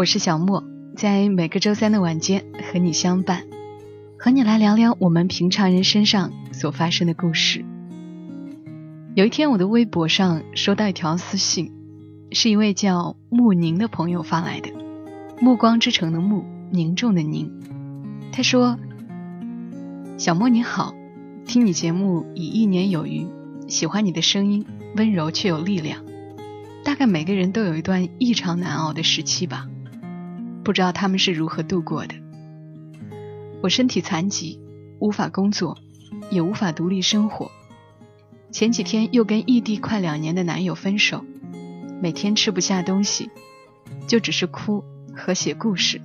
我是小莫，在每个周三的晚间和你相伴，和你来聊聊我们平常人身上所发生的故事。有一天，我的微博上收到一条私信，是一位叫穆宁的朋友发来的，暮光之城的暮，凝重的凝。他说：“小莫你好，听你节目已一年有余，喜欢你的声音，温柔却有力量。大概每个人都有一段异常难熬的时期吧，不知道他们是如何度过的。我身体残疾，无法工作，也无法独立生活。前几天又跟异地快两年的男友分手，每天吃不下东西，就只是哭和写故事。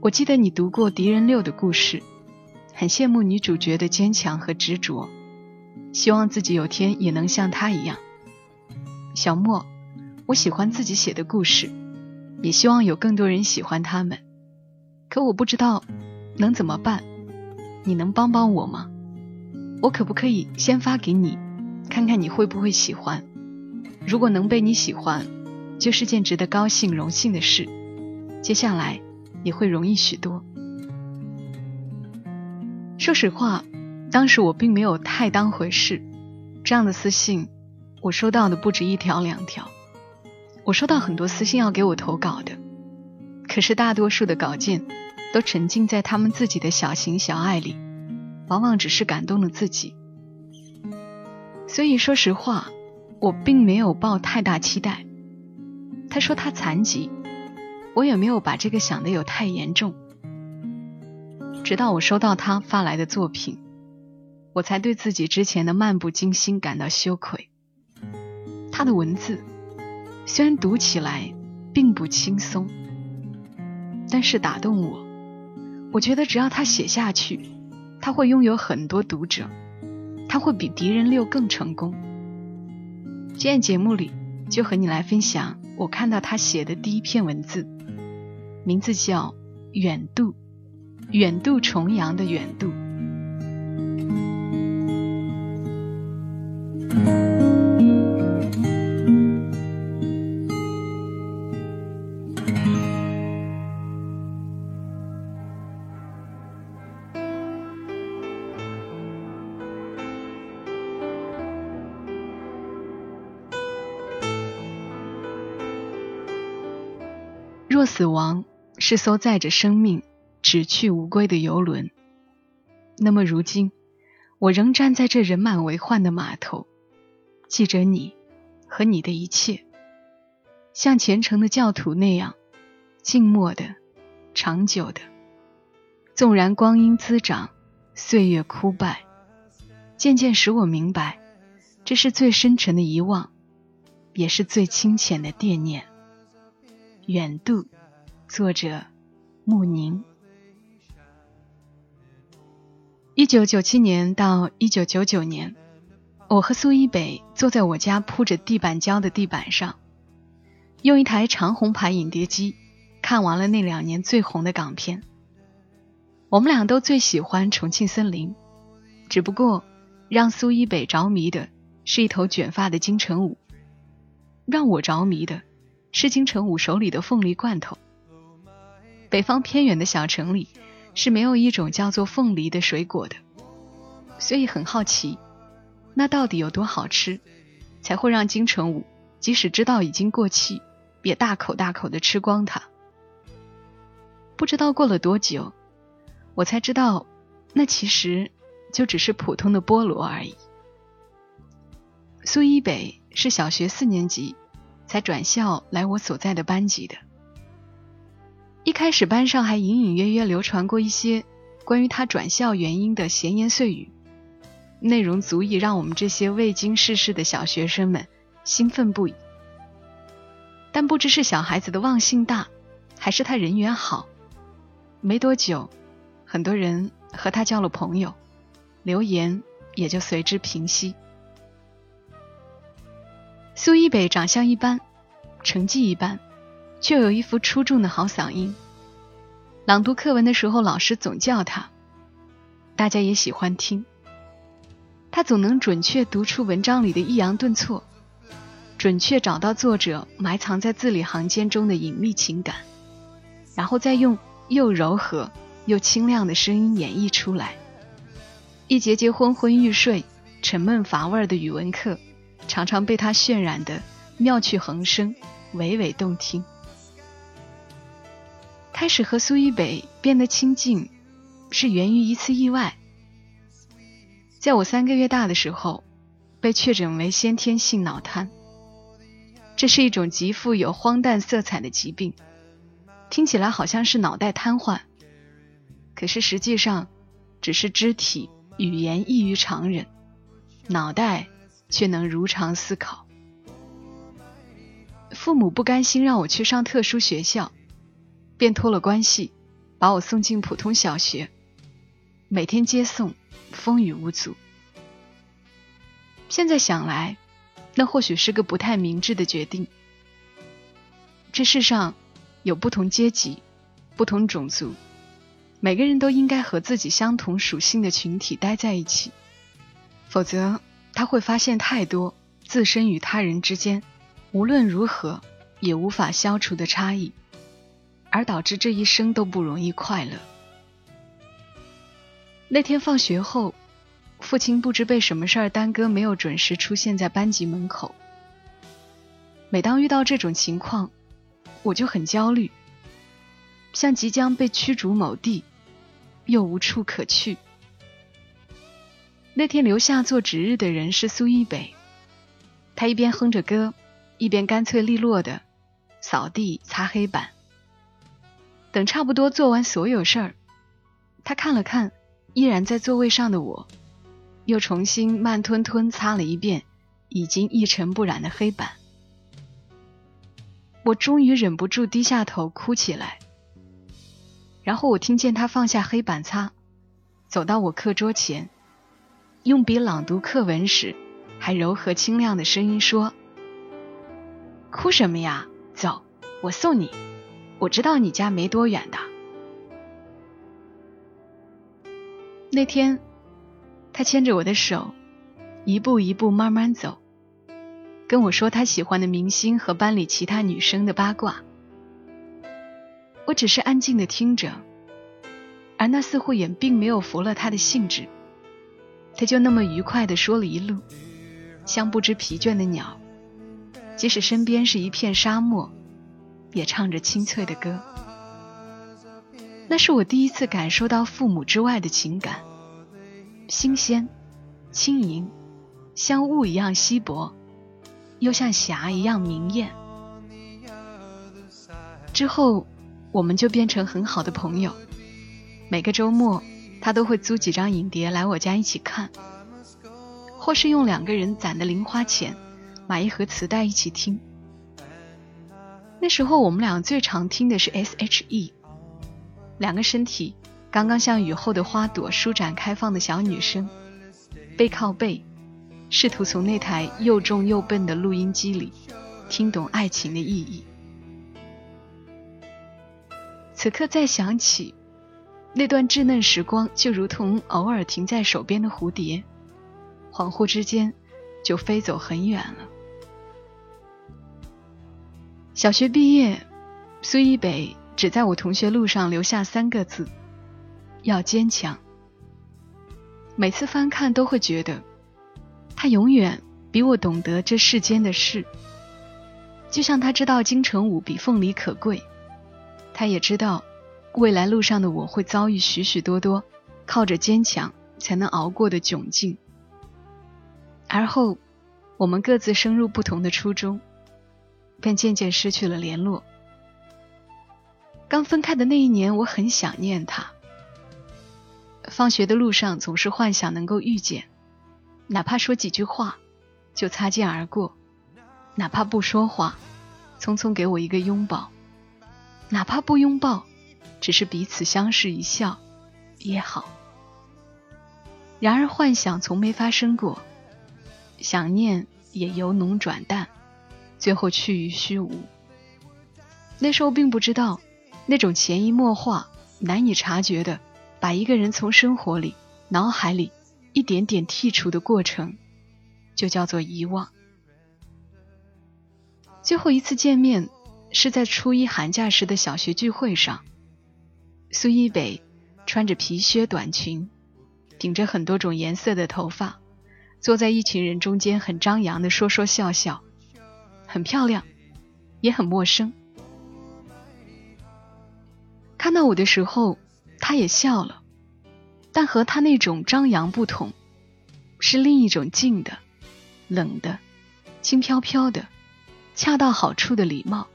我记得你读过敌人六的故事，很羡慕女主角的坚强和执着，希望自己有天也能像她一样。小莫，我喜欢自己写的故事，也希望有更多人喜欢他们。可我不知道能怎么办，你能帮帮我吗？我可不可以先发给你，看看你会不会喜欢？如果能被你喜欢，就是件值得高兴、荣幸的事。接下来也会容易许多。说实话，当时我并没有太当回事，这样的私信。我收到的不止一条两条，我收到很多私信要给我投稿的，可是大多数的稿件都沉浸在他们自己的小情小爱里，往往只是感动了自己。所以说实话，我并没有抱太大期待。他说他残疾，我也没有把这个想的有太严重。直到我收到他发来的作品，我才对自己之前的漫不经心感到羞愧。他的文字虽然读起来并不轻松，但是打动我。我觉得只要他写下去，他会拥有很多读者，他会比敌人六更成功。今天节目里就和你来分享我看到他写的第一篇文字，名字叫《远渡》，远渡重洋的远渡。死亡是艘载着生命只去无归的游轮，那么如今我仍站在这人满为患的码头，记着你和你的一切，像虔诚的教徒那样静默的、长久的。纵然光阴滋长，岁月枯败，渐渐使我明白，这是最深沉的遗忘，也是最清浅的惦念。远渡，作者穆宁。一九九七年到一九九九年，我和苏一北坐在我家铺着地板胶的地板上，用一台长虹牌影碟机看完了那两年最红的港片。我们俩都最喜欢《重庆森林》，只不过让苏一北着迷的是一头卷发的金城武，让我着迷的。是金城武手里的凤梨罐头。北方偏远的小城里是没有一种叫做凤梨的水果的，所以很好奇，那到底有多好吃，才会让金城武即使知道已经过期，也大口大口的吃光它？不知道过了多久，我才知道，那其实就只是普通的菠萝而已。苏一北是小学四年级。才转校来我所在的班级的。一开始班上还隐隐约约流传过一些关于他转校原因的闲言碎语，内容足以让我们这些未经世事的小学生们兴奋不已。但不知是小孩子的忘性大，还是他人缘好。没多久，很多人和他交了朋友，流言也就随之平息。苏一北长相一般，成绩一般，却有一副出众的好嗓音。朗读课文的时候，老师总叫他，大家也喜欢听。他总能准确读出文章里的抑扬顿挫，准确找到作者埋藏在字里行间中的隐秘情感，然后再用又柔和又清亮的声音演绎出来。一节节昏昏欲睡、沉闷乏味的语文课，常常被他渲染的妙趣横生、娓娓动听。开始和苏一北变得亲近，是源于一次意外。在我三个月大的时候，被确诊为先天性脑瘫。这是一种极富有荒诞色彩的疾病，听起来好像是脑袋瘫痪，可是实际上只是肢体语言异于常人，脑袋却能如常思考。父母不甘心让我去上特殊学校，便托了关系，把我送进普通小学，每天接送。风雨无阻。现在想来，那或许是个不太明智的决定。这世上有不同阶级、不同种族，每个人都应该和自己相同属性的群体待在一起，否则他会发现太多自身与他人之间无论如何也无法消除的差异，而导致这一生都不容易快乐。那天放学后，父亲不知被什么事儿耽搁，没有准时出现在班级门口。每当遇到这种情况，我就很焦虑，像即将被驱逐某地，又无处可去。那天留下做值日的人是苏一北，他一边哼着歌，一边干脆利落的扫地、擦黑板。等差不多做完所有事儿，他看了看。依然在座位上的我，又重新慢吞吞擦了一遍已经一尘不染的黑板。我终于忍不住低下头哭起来。然后我听见他放下黑板擦，走到我课桌前，用笔朗读课文时还柔和清亮的声音说：“哭什么呀？走，我送你。我知道你家没多远的。”那天，他牵着我的手，一步一步慢慢走，跟我说他喜欢的明星和班里其他女生的八卦。我只是安静的听着，而那似乎也并没有服了他的兴致。他就那么愉快的说了一路，像不知疲倦的鸟，即使身边是一片沙漠，也唱着清脆的歌。那是我第一次感受到父母之外的情感，新鲜、轻盈，像雾一样稀薄，又像霞一样明艳。之后，我们就变成很好的朋友。每个周末，他都会租几张影碟来我家一起看，或是用两个人攒的零花钱买一盒磁带一起听。那时候，我们俩最常听的是 S.H.E。两个身体刚刚像雨后的花朵舒展开放的小女生，背靠背，试图从那台又重又笨的录音机里听懂爱情的意义。此刻再想起那段稚嫩时光，就如同偶尔停在手边的蝴蝶，恍惚之间就飞走很远了。小学毕业，苏一北。只在我同学录上留下三个字：要坚强。每次翻看都会觉得，他永远比我懂得这世间的事。就像他知道金城武比凤梨可贵，他也知道未来路上的我会遭遇许许多多靠着坚强才能熬过的窘境。而后，我们各自升入不同的初中，便渐渐失去了联络。刚分开的那一年，我很想念他。放学的路上，总是幻想能够遇见，哪怕说几句话，就擦肩而过；哪怕不说话，匆匆给我一个拥抱。哪怕不拥抱，只是彼此相视一笑也好。然而幻想从没发生过，想念也由浓转淡，最后去于虚无。那时候并不知道，那种潜移默化、难以察觉的把一个人从生活里、脑海里一点点剔除的过程，就叫做遗忘。最后一次见面是在初一寒假时的小学聚会上，苏一北穿着皮靴短裙，顶着很多种颜色的头发，坐在一群人中间，很张扬的说说笑笑，很漂亮，也很陌生。看到我的时候，他也笑了，但和他那种张扬不同，是另一种静的、冷的、轻飘飘的。恰到好处的礼貌。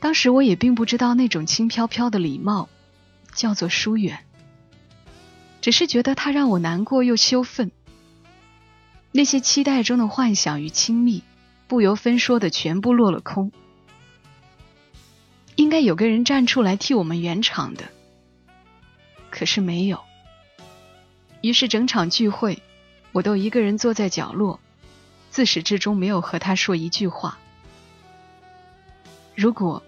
当时我也并不知道那种轻飘飘的礼貌叫做疏远，只是觉得他让我难过又羞愤。那些期待中的幻想与亲密，不由分说的全部落了空。应该有个人站出来替我们圆场的，可是没有。于是整场聚会，我都一个人坐在角落。自始至终没有和他说一句话。如果，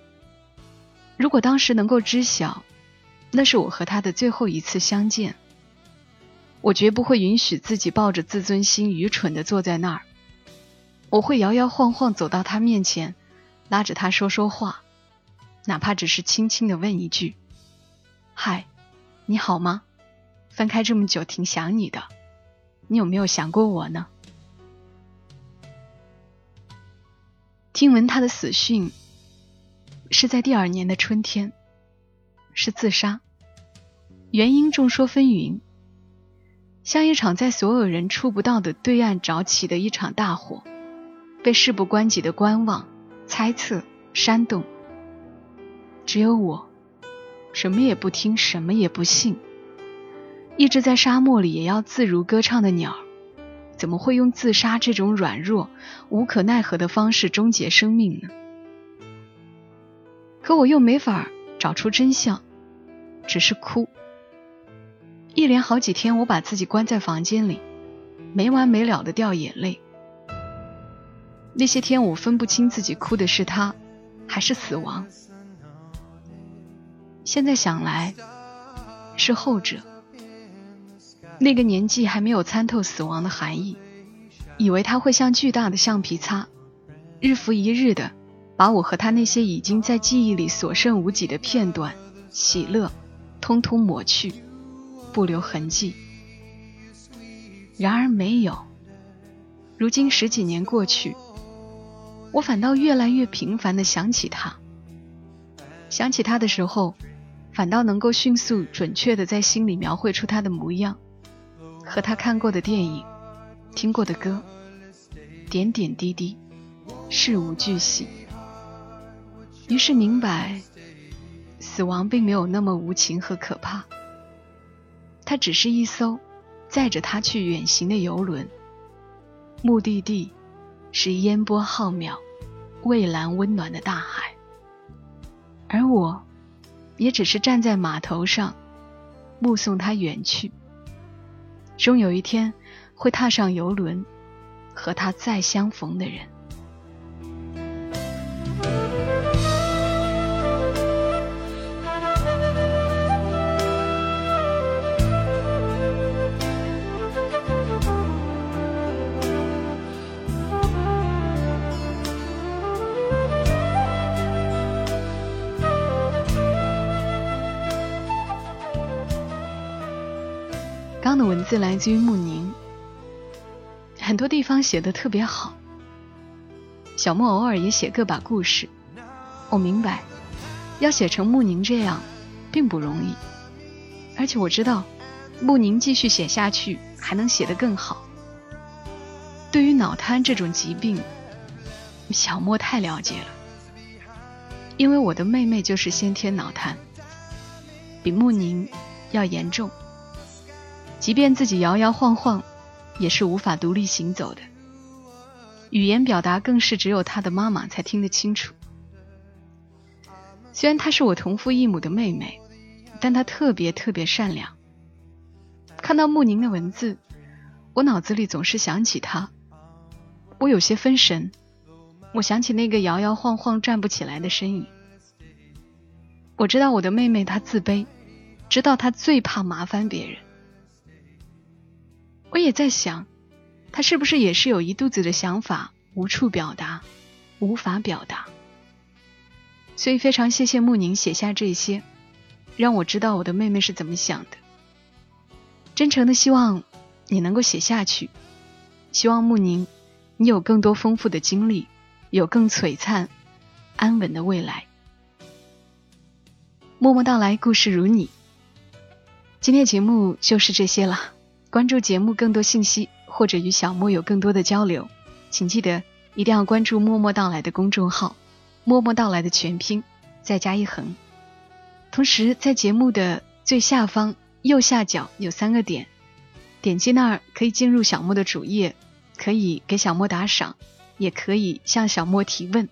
如果当时能够知晓，那是我和他的最后一次相见，我绝不会允许自己抱着自尊心愚蠢的坐在那儿。我会摇摇晃晃走到他面前，拉着他说说话，哪怕只是轻轻的问一句：“嗨，你好吗？分开这么久，挺想你的。你有没有想过我呢？”听闻他的死讯，是在第二年的春天，是自杀，原因众说纷纭，像一场在所有人触不到的对岸着起的一场大火，被事不关己的观望、猜测、煽动。只有我，什么也不听，什么也不信，一直在沙漠里也要自如歌唱的鸟。怎么会用自杀这种软弱、无可奈何的方式终结生命呢？可我又没法找出真相，只是哭。一连好几天，我把自己关在房间里，没完没了的掉眼泪。那些天，我分不清自己哭的是他，还是死亡。现在想来，是后者。那个年纪还没有参透死亡的含义，以为他会像巨大的橡皮擦，日复一日的把我和他那些已经在记忆里所剩无几的片段、喜乐，通通抹去，不留痕迹。然而没有。如今十几年过去，我反倒越来越频繁的想起他。想起他的时候，反倒能够迅速准确的在心里描绘出他的模样。和他看过的电影，听过的歌，点点滴滴，事无巨细。于是明白，死亡并没有那么无情和可怕。它只是一艘载着他去远行的游轮，目的地是烟波浩渺、蔚蓝温暖的大海，而我，也只是站在码头上，目送他远去。终有一天，会踏上游轮，和他再相逢的人。刚的文字来自于穆宁，很多地方写的特别好。小莫偶尔也写个把故事，我明白，要写成穆宁这样，并不容易。而且我知道，穆宁继续写下去还能写得更好。对于脑瘫这种疾病，小莫太了解了，因为我的妹妹就是先天脑瘫，比穆宁要严重。即便自己摇摇晃晃，也是无法独立行走的。语言表达更是只有他的妈妈才听得清楚。虽然她是我同父异母的妹妹，但她特别特别善良。看到穆宁的文字，我脑子里总是想起她，我有些分神。我想起那个摇摇晃晃站不起来的身影。我知道我的妹妹她自卑，知道她最怕麻烦别人。我也在想，他是不是也是有一肚子的想法，无处表达，无法表达。所以非常谢谢穆宁写下这些，让我知道我的妹妹是怎么想的。真诚的希望你能够写下去，希望穆宁你有更多丰富的经历，有更璀璨、安稳的未来。默默到来，故事如你。今天节目就是这些了。关注节目更多信息，或者与小莫有更多的交流，请记得一定要关注“默默到来”的公众号。默默到来的全拼，再加一横。同时，在节目的最下方右下角有三个点，点击那儿可以进入小莫的主页，可以给小莫打赏，也可以向小莫提问。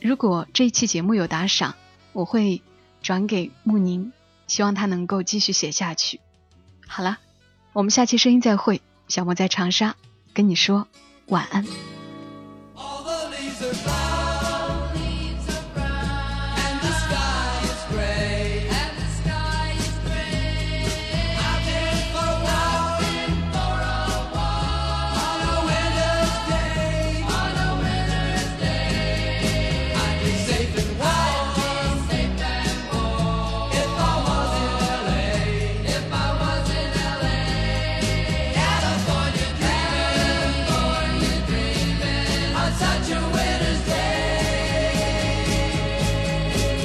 如果这一期节目有打赏，我会转给穆宁，希望他能够继续写下去。好了，我们下期声音再会。小莫在长沙跟你说晚安。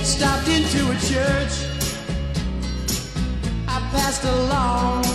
Stopped into a church. I passed along